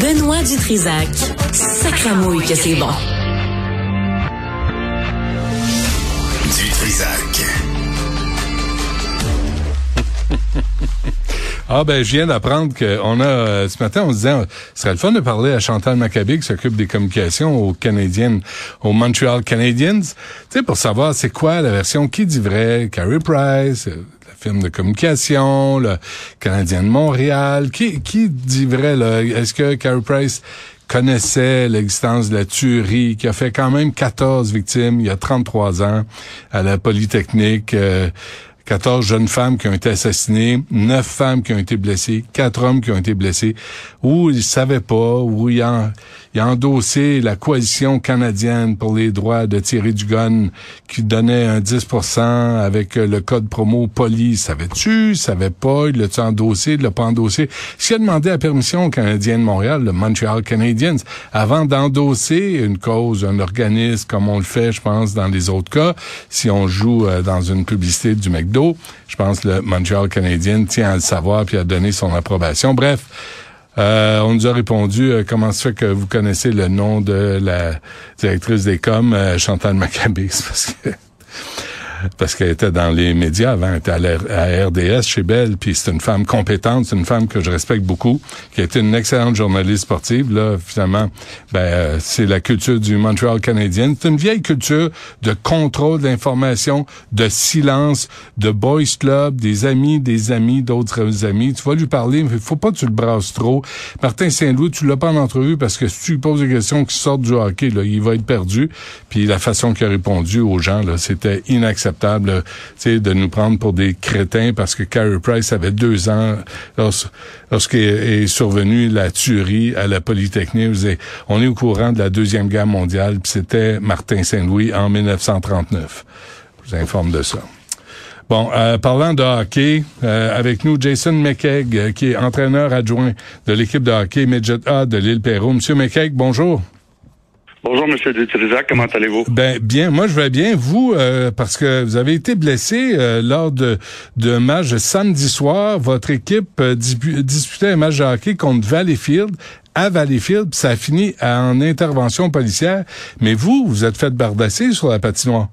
Benoît Dutrisac. Sacramouille que c'est bon. Dutrisac. Ah ben je viens d'apprendre qu'on a ce matin on se disait ce serait le fun de parler à Chantal Maccabi qui s'occupe des communications aux Canadiennes, aux Montreal Canadiens, tu sais pour savoir c'est quoi la version qui dit vrai, Carrie Price, euh, firme de communication, le Canadien de Montréal, qui qui dit vrai là? Est-ce que Carrie Price connaissait l'existence de la tuerie qui a fait quand même 14 victimes il y a 33 ans à la Polytechnique? Euh, 14 jeunes femmes qui ont été assassinées, 9 femmes qui ont été blessées, 4 hommes qui ont été blessés, où ils savaient pas, où il a, il a endossé la coalition canadienne pour les droits de tirer du gun qui donnait un 10% avec euh, le code promo poli. Savais-tu? Savais pas? Il l'a-tu endossé? Il l'a pas endossé? S'il a demandé la permission au Canadien de Montréal, le Montreal Canadiens, avant d'endosser une cause, un organisme, comme on le fait, je pense, dans les autres cas, si on joue euh, dans une publicité du McDo, je pense que le Montreal Canadien tient à le savoir puis à donner son approbation. Bref, euh, on nous a répondu euh, comment se fait que vous connaissez le nom de la directrice des coms, euh, Chantal Maccabé, parce qu'elle était dans les médias avant, elle était à, RDS chez Belle, puis c'est une femme compétente, c'est une femme que je respecte beaucoup, qui a été une excellente journaliste sportive. Là, finalement, ben, euh, c'est la culture du Montreal canadien. C'est une vieille culture de contrôle d'information, de silence, de boys club, des amis, des amis, d'autres amis. Tu vas lui parler, mais faut pas que tu le brasses trop. Martin Saint-Louis, tu l'as pas en entrevue parce que si tu lui poses des questions qui sortent du hockey, là, il va être perdu. Puis la façon qu'il a répondu aux gens, là, c'était inacceptable acceptable de nous prendre pour des crétins parce que Carey Price avait deux ans lorsqu'est est survenue la tuerie à la Polytechnique. On est au courant de la Deuxième Guerre mondiale, puis c'était Martin Saint-Louis en 1939. Je vous informe de ça. Bon, euh, parlant de hockey, euh, avec nous Jason McKegg, euh, qui est entraîneur adjoint de l'équipe de hockey Midget A de l'île Perrault. Monsieur McKegg, bonjour. Bonjour, Monsieur Dutrisac, comment allez-vous? Ben bien, moi je vais bien. Vous, euh, parce que vous avez été blessé euh, lors de d'un match samedi soir. Votre équipe euh, disputait un match de hockey contre Valleyfield à Valleyfield, puis ça a fini en intervention policière. Mais vous, vous êtes fait bardasser sur la patinoire.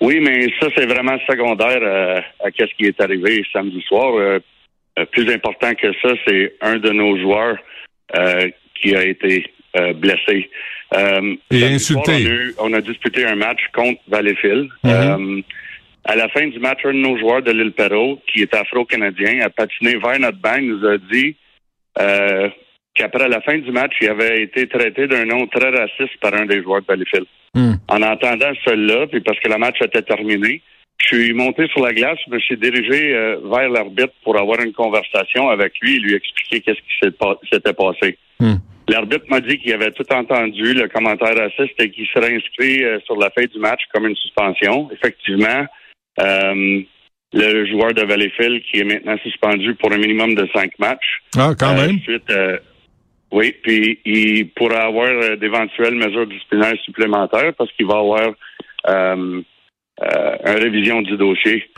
Oui, mais ça c'est vraiment secondaire à ce qui est arrivé samedi soir. plus important que ça, c'est un de nos joueurs qui a été euh, blessé. Euh, Et insulté. on, a, disputé un match contre Valleyfield. Mhm. Euh, à la fin du match, un de nos joueurs de l'île Perrault, qui est afro-canadien, a patiné vers notre banc, nous a dit qu'après la fin du match, il avait été traité d'un nom très raciste par un des joueurs de Valleyfield. Hmm. En entendant cela, puis parce que le match était terminé, je suis monté sur la glace, je me suis dirigé vers l'arbitre pour avoir une conversation avec lui et lui expliquer qu'est-ce qui s'était passé. Hmm. L'arbitre m'a dit qu'il avait tout entendu, le commentaire raciste, et qu'il serait inscrit euh, sur la fin du match comme une suspension. Effectivement, euh, le joueur de Valleyfield qui est maintenant suspendu pour un minimum de cinq matchs. Ah, quand euh, même? Suite, oui, puis il pourra avoir d'éventuelles mesures disciplinaires supplémentaires parce qu'il va avoir une révision du dossier.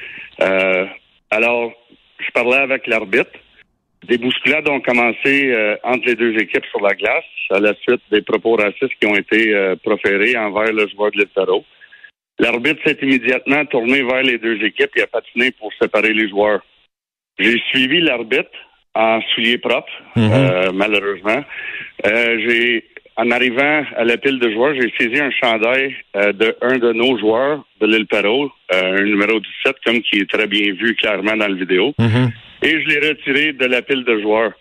alors, je parlais avec l'arbitre. Des bousculades ont commencé euh, entre les deux équipes sur la glace à la suite des propos racistes qui ont été euh, proférés envers le joueur de l'Ettaro. L'arbitre s'est immédiatement tourné vers les deux équipes et a patiné pour séparer les joueurs. J'ai suivi l'arbitre en souliers propres, mhm. euh, malheureusement. j'ai en arrivant à la pile de joueurs, j'ai saisi un chandail de un de nos joueurs de l'île Perrault, un numéro 17, comme qui est très bien vu clairement dans la vidéo. Mhm et je l'ai retiré de la pile de joueurs.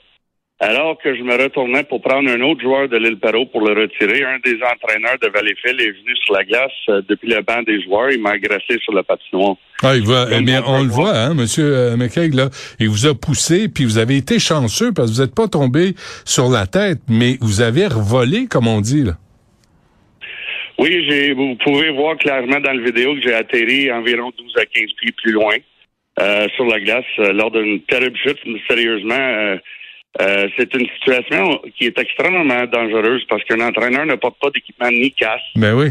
Alors que je me retournais pour prendre un autre joueur de l'île Perrault pour le retirer, un des entraîneurs de Valleyfield est venu sur la glace euh, depuis le banc des joueurs. Il m'a agressé sur la patinoire. Ah, il va, eh bien, on le voit, hein, Monsieur euh, McKay, là. Il vous a poussé, puis vous avez été chanceux parce que vous n'êtes pas tombé sur la tête, mais vous avez revolé, comme on dit, là. Oui, j'ai, vous pouvez voir clairement dans la vidéo que j'ai atterri environ 12 à 15 pieds plus loin. Euh, sur la glace euh, lors d'une terrible chute. Sérieusement, euh, c'est une situation qui est extrêmement dangereuse parce qu'un entraîneur ne porte pas d'équipement ni casse. Ben oui.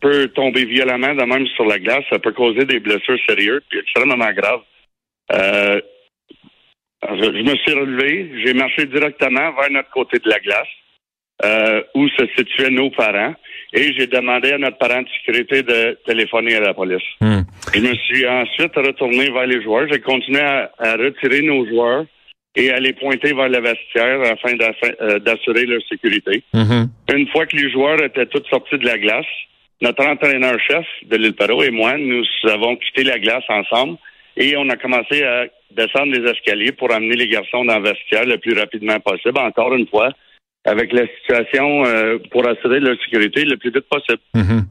peut tomber violemment de même sur la glace. Ça peut causer des blessures sérieuses et extrêmement graves. Je, je me suis relevé, j'ai marché directement vers notre côté de la glace, euh, où se situaient nos parents, et j'ai demandé à notre parent de sécurité de téléphoner à la police. Hmm. Je me suis ensuite retourné vers les joueurs. J'ai continué à, à retirer nos joueurs et les pointer vers le vestiaire afin euh, d'assurer leur sécurité. Mhm. Une fois que les joueurs étaient tous sortis de la glace, notre entraîneur-chef de l'île Perrault et moi, nous avons quitté la glace ensemble et on a commencé à descendre les escaliers pour amener les garçons dans le vestiaire le plus rapidement possible, encore une fois, avec la situation euh, pour assurer leur sécurité le plus vite possible. Mhm.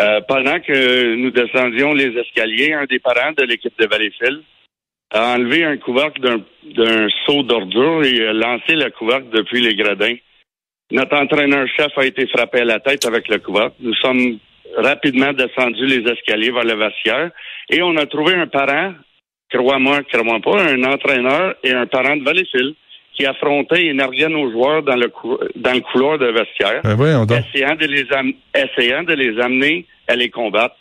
Euh, pendant que nous descendions les escaliers, un des parents de l'équipe de Valleyfield a enlevé un couvercle d'un, d'un seau d'ordure et a lancé le couvercle depuis les gradins. Notre entraîneur-chef a été frappé à la tête avec le couvercle. Nous sommes rapidement descendus les escaliers vers le vestiaire et on a trouvé un parent, crois-moi, crois-moi pas, un entraîneur et un parent de Valleyfield qui affrontaient et narguaient nos joueurs dans le, cou- dans le couloir de vestiaire Ben essayant de les essayant de les amener à les combattre.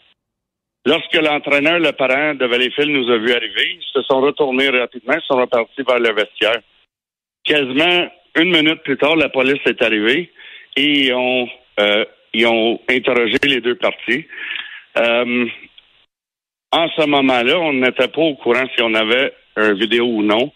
Lorsque l'entraîneur, le parent de Valleyfield nous a vu arriver, ils se sont retournés rapidement, ils sont repartis vers le vestiaire. Quasiment une minute plus tard, la police est arrivée et ils ont, euh, ils ont interrogé les deux parties. Euh, en ce moment-là, on n'était pas au courant si on avait un vidéo ou non.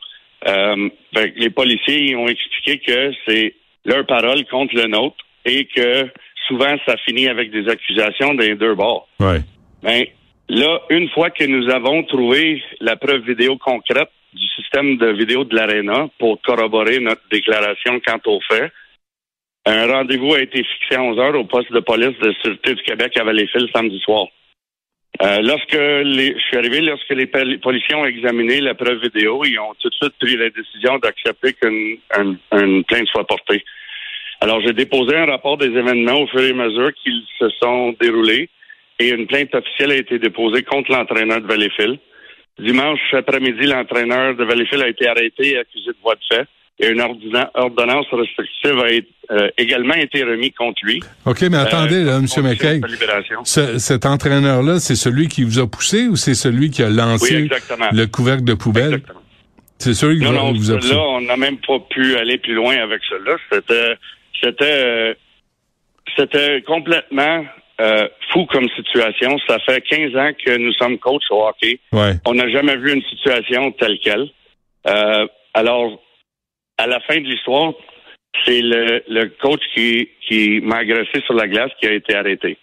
Euh, fait les policiers ont expliqué que c'est leur parole contre le nôtre et que souvent ça finit avec des accusations des deux bords. Ouais. Ben, là, une fois que nous avons trouvé la preuve vidéo concrète du système de vidéo de l'ARENA pour corroborer notre déclaration quant aux faits, un rendez-vous a été fixé à 11 heures au poste de police de Sûreté du Québec à Valleyfield samedi soir. Euh, lorsque les, je suis arrivé, lorsque les pol- policiers ont examiné la preuve vidéo, ils ont tout de suite pris la décision d'accepter qu'une un- une plainte soit portée. Alors, j'ai déposé un rapport des événements au fur et à mesure qu'ils se sont déroulés et une plainte officielle a été déposée contre l'entraîneur de Valleyfield. Dimanche après-midi, l'entraîneur de Valleyfield a été arrêté et accusé de voie de fait et une ordonna- ordonnance restrictive a été- euh, également été remise contre lui. OK, mais attendez, là, Euh, M. condition McKay. Ce- cet entraîneur-là, c'est celui qui vous a poussé ou c'est celui qui a lancé le couvercle de poubelle? Exactement. C'est celui qui Non, vous- non, vous a poussé? là, on n'a même pas pu aller plus loin avec cela. C'était, c'était, euh, c'était complètement euh, fou comme situation. Ça fait 15 ans que nous sommes coachs au hockey. Ouais. On n'a jamais vu une situation telle quelle. Euh, alors, à la fin de l'histoire, c'est le, le coach qui, qui m'a agressé sur la glace qui a été arrêté.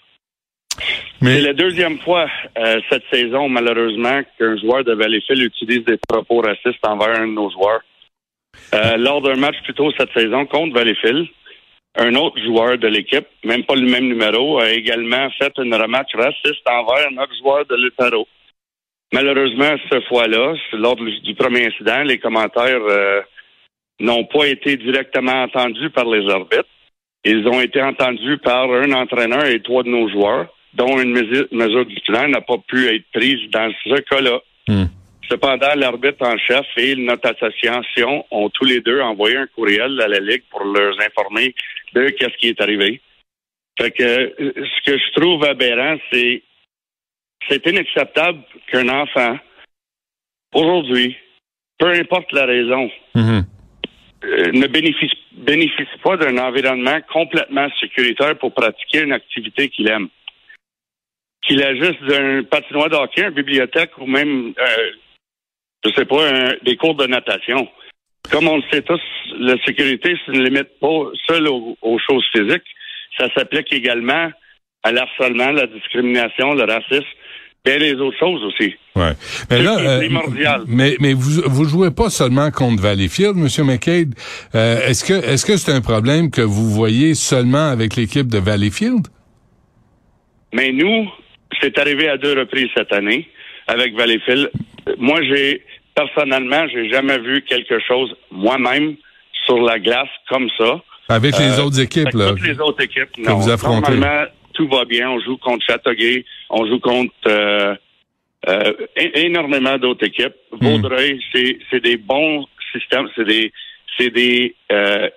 Mais C'est la deuxième fois euh, cette saison, malheureusement, qu'un joueur de Valleyfield utilise des propos racistes envers un de nos joueurs. Lors d'un match plus tôt cette saison contre Valleyfield, un autre joueur de l'équipe, même pas le même numéro, a également fait une remarque raciste envers notre joueur de l'Utaro. Malheureusement, cette fois-là, lors du du premier incident, les commentaires euh, n'ont pas été directement entendus par les arbitres. Ils ont été entendus par un entraîneur et trois de nos joueurs, dont une mesure, mesure disciplinaire n'a pas pu être prise dans ce cas-là. Hmm. Cependant, l'arbitre en chef et notre association ont tous les deux envoyé un courriel à la Ligue pour leur informer de qu'est-ce qui est arrivé. Fait que euh, ce que je trouve aberrant, c'est c'est inacceptable qu'un enfant, aujourd'hui, peu importe la raison, Mhm. euh, ne bénéficie, bénéficie pas d'un environnement complètement sécuritaire pour pratiquer une activité qu'il aime. Qu'il a juste d'un patinoire de hockey, une bibliothèque ou même, euh, je sais pas, un- des cours de natation. Comme on le sait tous, la sécurité se ne limite pas seule aux, aux choses physiques. Ça s'applique également à l'harcèlement, la discrimination, le racisme, et les autres choses aussi. Ouais. Mais là, euh, mais mais vous vous jouez pas seulement contre Valleyfield, Monsieur McCabe. Euh, est-ce que est-ce que c'est un problème que vous voyez seulement avec l'équipe de Valleyfield? Mais nous, c'est arrivé à deux reprises cette année avec Valleyfield. Moi, j'ai personnellement, j'ai jamais vu quelque chose moi-même sur la glace comme ça. Avec les Euh, autres équipes, là. Toutes les autres équipes, non. vous affrontez. Normalement, tout va bien. On joue contre Châteauguay, on joue contre euh, euh, énormément d'autres équipes. Hmm. Vaudreuil, c'est c'est des bons systèmes, c'est des c'est des euh,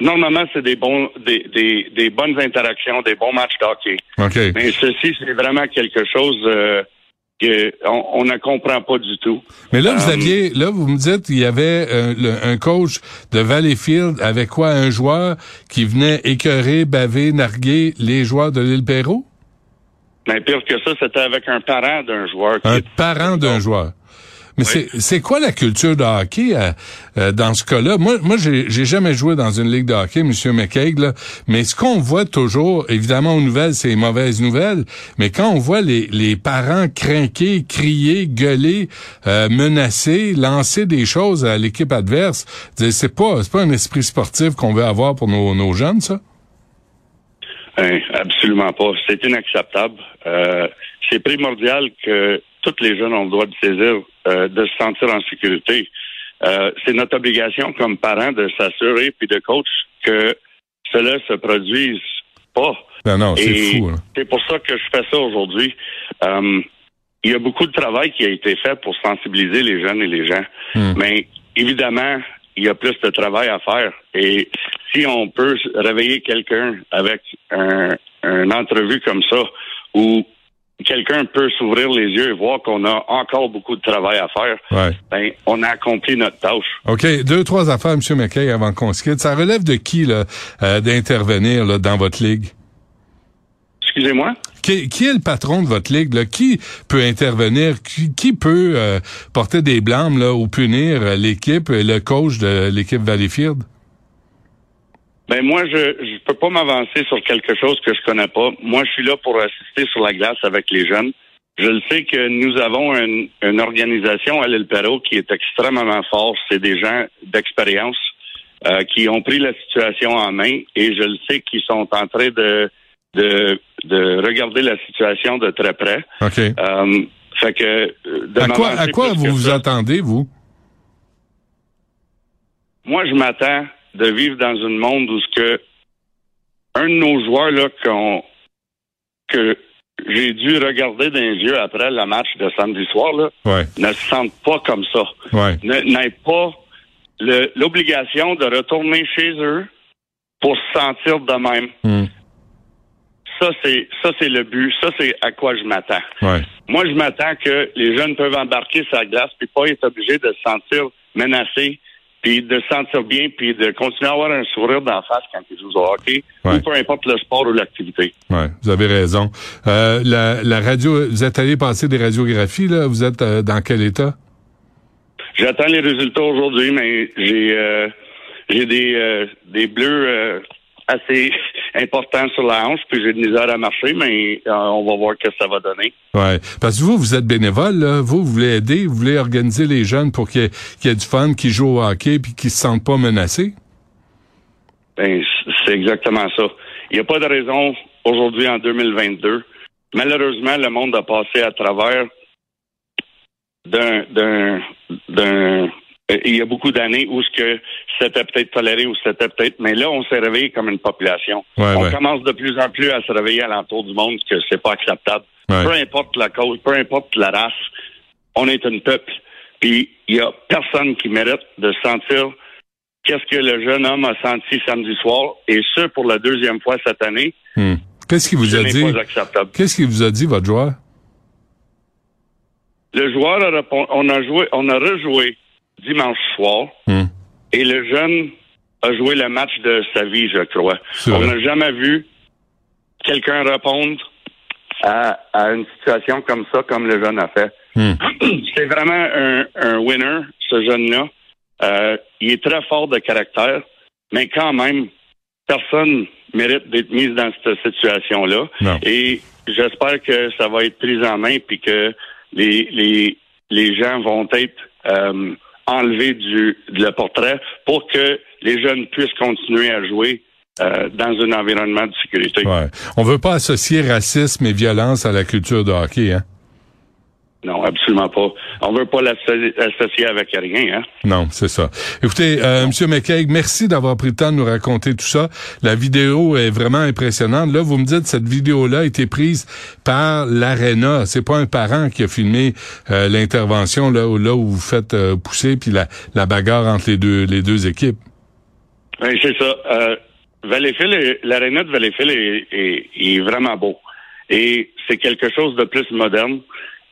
normalement c'est des bons des, des, des bonnes interactions, des bons matchs de hockey. OK. Mais ceci, c'est vraiment quelque chose euh, qu'on on ne comprend pas du tout. Mais là, vous Euh, aviez, là, vous me dites, il y avait euh, le- un coach de Valleyfield avec quoi un joueur qui venait écœurer, baver, narguer les joueurs de l'île Perrault? Mais pire que ça, c'était avec un parent d'un joueur. qui Un parent d'un joueur. Mais Oui. c'est quoi la culture de hockey euh, euh, dans ce cas-là? Moi, moi j'ai j'ai jamais joué dans une ligue de hockey, Monsieur McCaig, là, mais ce qu'on voit toujours, évidemment aux nouvelles, c'est les mauvaises nouvelles, mais quand on voit les, les parents craquer, crier, gueuler, euh, menacer, lancer des choses à l'équipe adverse, c'est pas pas un esprit sportif qu'on veut avoir pour nos, nos jeunes, ça? Hein, absolument pas. C'est inacceptable. Euh, c'est primordial que tous les jeunes ont le droit de saisir, euh, de se sentir en sécurité. Euh, c'est notre obligation comme parents de s'assurer puis de coach que cela se produise pas. Non, non, c'est fou. là. C'est pour ça que je fais ça aujourd'hui. Euh, il y a beaucoup de travail qui a été fait pour sensibiliser les jeunes et les gens. Hmm. Mais évidemment, il y a plus de travail à faire. Et si on peut réveiller quelqu'un avec un, une entrevue comme ça, où quelqu'un peut s'ouvrir les yeux et voir qu'on a encore beaucoup de travail à faire, Ouais. ben, on a accompli notre tâche. OK, deux, trois affaires, M. McKay, avant qu'on se quitte. Ça relève de qui, là, euh, d'intervenir là, dans votre ligue? Excusez-moi? Qui, qui est le patron de votre ligue? Là? Qui peut intervenir? Qui, qui peut euh, porter des blâmes là, ou punir euh, l'équipe, euh, le coach de l'équipe Valleyfield? Ben moi, je je peux pas m'avancer sur quelque chose que je connais pas. Moi, je suis là pour assister sur la glace avec les jeunes. Je le sais que nous avons une, une organisation à l'île Perrault qui est extrêmement forte. C'est des gens d'expérience euh, qui ont pris la situation en main et je le sais qu'ils sont en train de, de, de regarder la situation de très près. OK. Euh, fait que de à quoi, à quoi vous vous ça, attendez, vous? Moi, je m'attends de vivre dans un monde où ce que un de nos joueurs là qu'on que j'ai dû regarder dans les yeux après le match de samedi soir là, Ouais, ne se sentent pas comme ça. ouais. N'aient pas l'obligation de retourner chez eux pour se sentir de même. Hmm, Ça, c'est ça, c'est le but. Ça, c'est à quoi je m'attends. ouais. Moi, je m'attends que les jeunes peuvent embarquer la glace puis pas être obligés de se sentir menacés puis de se sentir bien puis de continuer à avoir un sourire d'en face quand ils jouent au hockey Ouais. ou peu importe le sport ou l'activité. Ouais, vous avez raison. Euh, la, la radio, vous êtes allé passer des radiographies, là? Vous êtes euh, dans quel état? J'attends les résultats aujourd'hui, mais j'ai euh, j'ai des euh, des bleus euh, assez importants sur la hanche, puis j'ai de misère à marcher, mais euh, on va voir ce que ça va donner. Ouais, parce que vous, vous êtes bénévole, là. Vous, vous voulez aider, vous voulez organiser les jeunes pour qu'il y, ait- qu'il y ait du fun, qu'ils jouent au hockey puis qu'ils se sentent pas menacés? Ben, c'est exactement ça. Il n'y a pas de raison aujourd'hui en 2022. Malheureusement, le monde a passé à travers d'un il y a beaucoup d'années où ce que c'était peut-être toléré ou c'était peut-être mais là on s'est réveillé comme une population. Ouais, on ouais. commence de plus en plus à se réveiller à l'entour du monde que c'est pas acceptable. Ouais. Peu importe la cause, peu importe la race, on est un peuple. Puis il y a personne qui mérite de sentir qu'est-ce que le jeune homme a senti samedi soir, et ce pour la deuxième fois cette année. Hmm. Qu'est-ce qu'il vous a dit? Qu'est-ce qu'il vous a dit, votre joueur? Le joueur a répondu, on a joué, on a rejoué dimanche soir, Hmm. et le jeune a joué le match de sa vie, je crois. On n'a jamais vu quelqu'un répondre à, à une situation comme ça, comme le jeune a fait. Hmm. C'est vraiment un, un winner, ce jeune-là. Euh, il est très fort de caractère, mais quand même, personne mérite d'être mis dans cette situation-là. Et j'espère que ça va être pris en main puis que les, les, les gens vont être euh, enlevés du le portrait pour que les jeunes puissent continuer à jouer euh, dans un environnement de sécurité. Ouais. On veut pas associer racisme et violence à la culture de hockey, hein? Non, absolument pas. On veut pas l'asso- l'associer avec rien. Hein? Non, c'est ça. Écoutez, euh, Monsieur McCaig, merci d'avoir pris le temps de nous raconter tout ça. La vidéo est vraiment impressionnante. Là, vous me dites cette vidéo-là a été prise par l'Arena. C'est pas un parent qui a filmé euh, l'intervention là où là où vous faites euh, pousser puis la, la bagarre entre les deux les deux équipes. Oui, c'est ça. Euh, l'aréna de Valleyfield est, est- est vraiment beau. Et c'est quelque chose de plus moderne.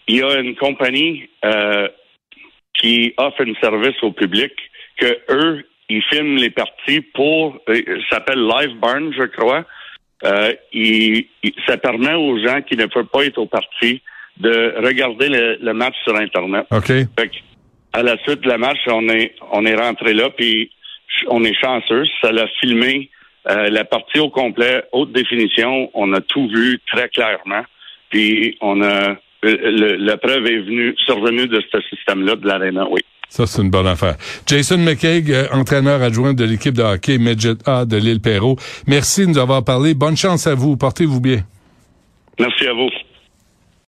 Il y a une compagnie euh, qui offre un service au public que eux, ils filment les parties pour, euh, ça s'appelle Live Barn, je crois. Euh, il, ça permet aux gens qui ne peuvent pas être au parti de regarder le, match sur Internet. OK. à la suite de la match, on est, on est rentré là, puis on est chanceux. Ça l'a filmé euh, la partie au complet, haute définition. On a tout vu très clairement. Puis on a la preuve est venue, survenue de ce système-là de l'aréna, oui. Ça, c'est une bonne affaire. Jason McCaig, euh, entraîneur adjoint de l'équipe de hockey Midget A de l'île Perrault. Merci de nous avoir parlé. Bonne chance à vous. Portez-vous bien. Merci à vous.